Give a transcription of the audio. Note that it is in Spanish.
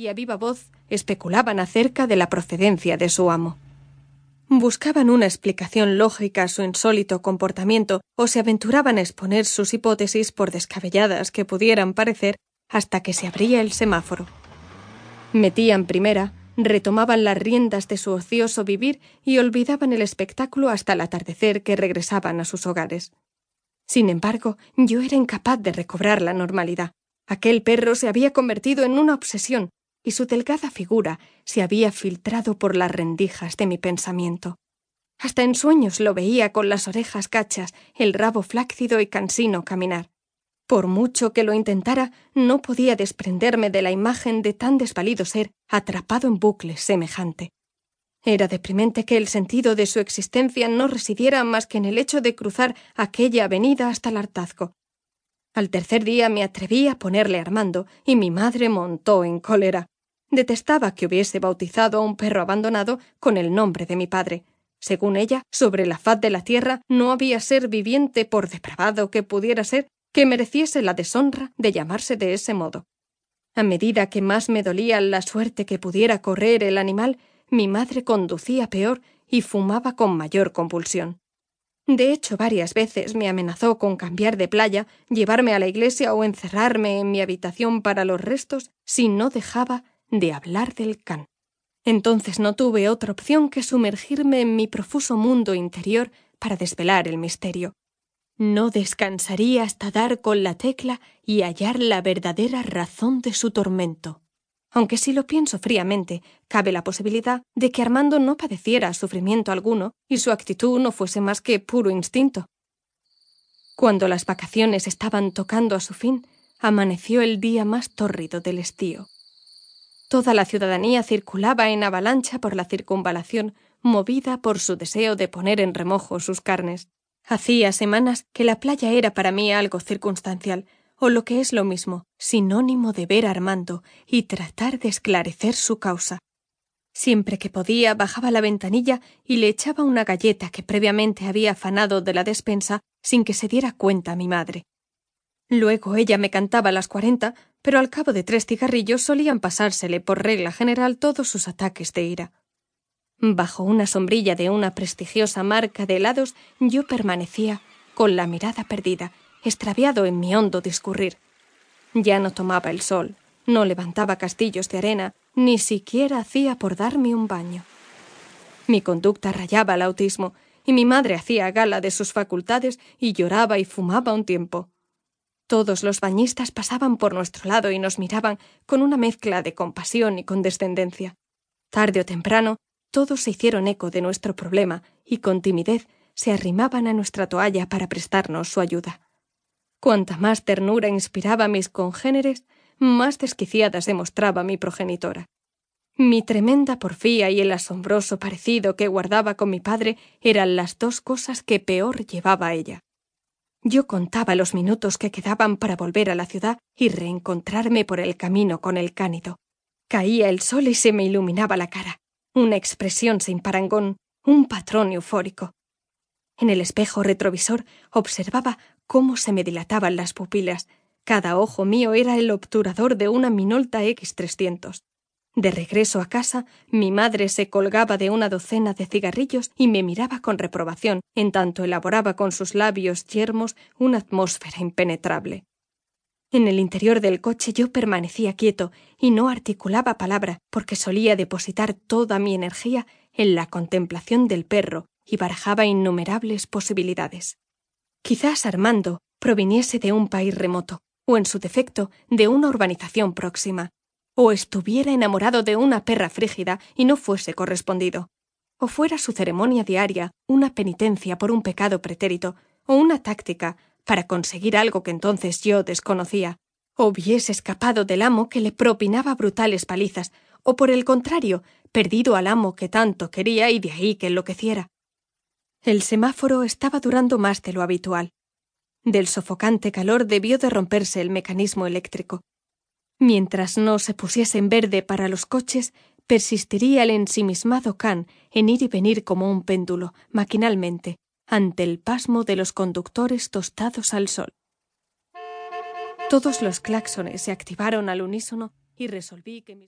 y a viva voz especulaban acerca de la procedencia de su amo. Buscaban una explicación lógica a su insólito comportamiento o se aventuraban a exponer sus hipótesis por descabelladas que pudieran parecer hasta que se abría el semáforo. Metían primera, retomaban las riendas de su ocioso vivir y olvidaban el espectáculo hasta el atardecer que regresaban a sus hogares. Sin embargo, yo era incapaz de recobrar la normalidad. Aquel perro se había convertido en una obsesión, y su delgada figura se había filtrado por las rendijas de mi pensamiento. Hasta en sueños lo veía con las orejas cachas, el rabo flácido y cansino caminar. Por mucho que lo intentara, no podía desprenderme de la imagen de tan desvalido ser atrapado en bucle semejante. Era deprimente que el sentido de su existencia no residiera más que en el hecho de cruzar aquella avenida hasta el hartazgo. Al tercer día me atreví a ponerle Armando, y mi madre montó en cólera. Detestaba que hubiese bautizado a un perro abandonado con el nombre de mi padre. Según ella, sobre la faz de la tierra no había ser viviente, por depravado que pudiera ser, que mereciese la deshonra de llamarse de ese modo. A medida que más me dolía la suerte que pudiera correr el animal, mi madre conducía peor y fumaba con mayor compulsión. De hecho, varias veces me amenazó con cambiar de playa, llevarme a la iglesia o encerrarme en mi habitación para los restos si no dejaba de hablar del can. Entonces no tuve otra opción que sumergirme en mi profuso mundo interior para desvelar el misterio. No descansaría hasta dar con la tecla y hallar la verdadera razón de su tormento. Aunque si lo pienso fríamente, cabe la posibilidad de que Armando no padeciera sufrimiento alguno y su actitud no fuese más que puro instinto. Cuando las vacaciones estaban tocando a su fin, amaneció el día más tórrido del estío. Toda la ciudadanía circulaba en avalancha por la circunvalación, movida por su deseo de poner en remojo sus carnes. Hacía semanas que la playa era para mí algo circunstancial, o lo que es lo mismo, sinónimo de ver a Armando y tratar de esclarecer su causa. Siempre que podía bajaba la ventanilla y le echaba una galleta que previamente había afanado de la despensa sin que se diera cuenta mi madre. Luego ella me cantaba las cuarenta, pero al cabo de tres cigarrillos solían pasársele por regla general todos sus ataques de ira. Bajo una sombrilla de una prestigiosa marca de helados yo permanecía con la mirada perdida, extraviado en mi hondo discurrir. Ya no tomaba el sol, no levantaba castillos de arena, ni siquiera hacía por darme un baño. Mi conducta rayaba al autismo, y mi madre hacía gala de sus facultades y lloraba y fumaba un tiempo. Todos los bañistas pasaban por nuestro lado y nos miraban con una mezcla de compasión y condescendencia. Tarde o temprano todos se hicieron eco de nuestro problema y con timidez se arrimaban a nuestra toalla para prestarnos su ayuda. Cuanta más ternura inspiraba mis congéneres, más desquiciada se mostraba mi progenitora. Mi tremenda porfía y el asombroso parecido que guardaba con mi padre eran las dos cosas que peor llevaba a ella. Yo contaba los minutos que quedaban para volver a la ciudad y reencontrarme por el camino con el cánido. Caía el sol y se me iluminaba la cara una expresión sin parangón, un patrón eufórico. En el espejo retrovisor observaba cómo se me dilataban las pupilas. Cada ojo mío era el obturador de una Minolta X300. De regreso a casa, mi madre se colgaba de una docena de cigarrillos y me miraba con reprobación, en tanto elaboraba con sus labios yermos una atmósfera impenetrable. En el interior del coche yo permanecía quieto y no articulaba palabra, porque solía depositar toda mi energía en la contemplación del perro y barajaba innumerables posibilidades. Quizás Armando proviniese de un país remoto, o en su defecto de una urbanización próxima, o estuviera enamorado de una perra frígida y no fuese correspondido, o fuera su ceremonia diaria una penitencia por un pecado pretérito, o una táctica para conseguir algo que entonces yo desconocía, o hubiese escapado del amo que le propinaba brutales palizas, o por el contrario, perdido al amo que tanto quería y de ahí que enloqueciera. El semáforo estaba durando más de lo habitual. Del sofocante calor debió de romperse el mecanismo eléctrico. Mientras no se pusiese en verde para los coches, persistiría el ensimismado can en ir y venir como un péndulo, maquinalmente, ante el pasmo de los conductores tostados al sol. Todos los claxones se activaron al unísono y resolví que mis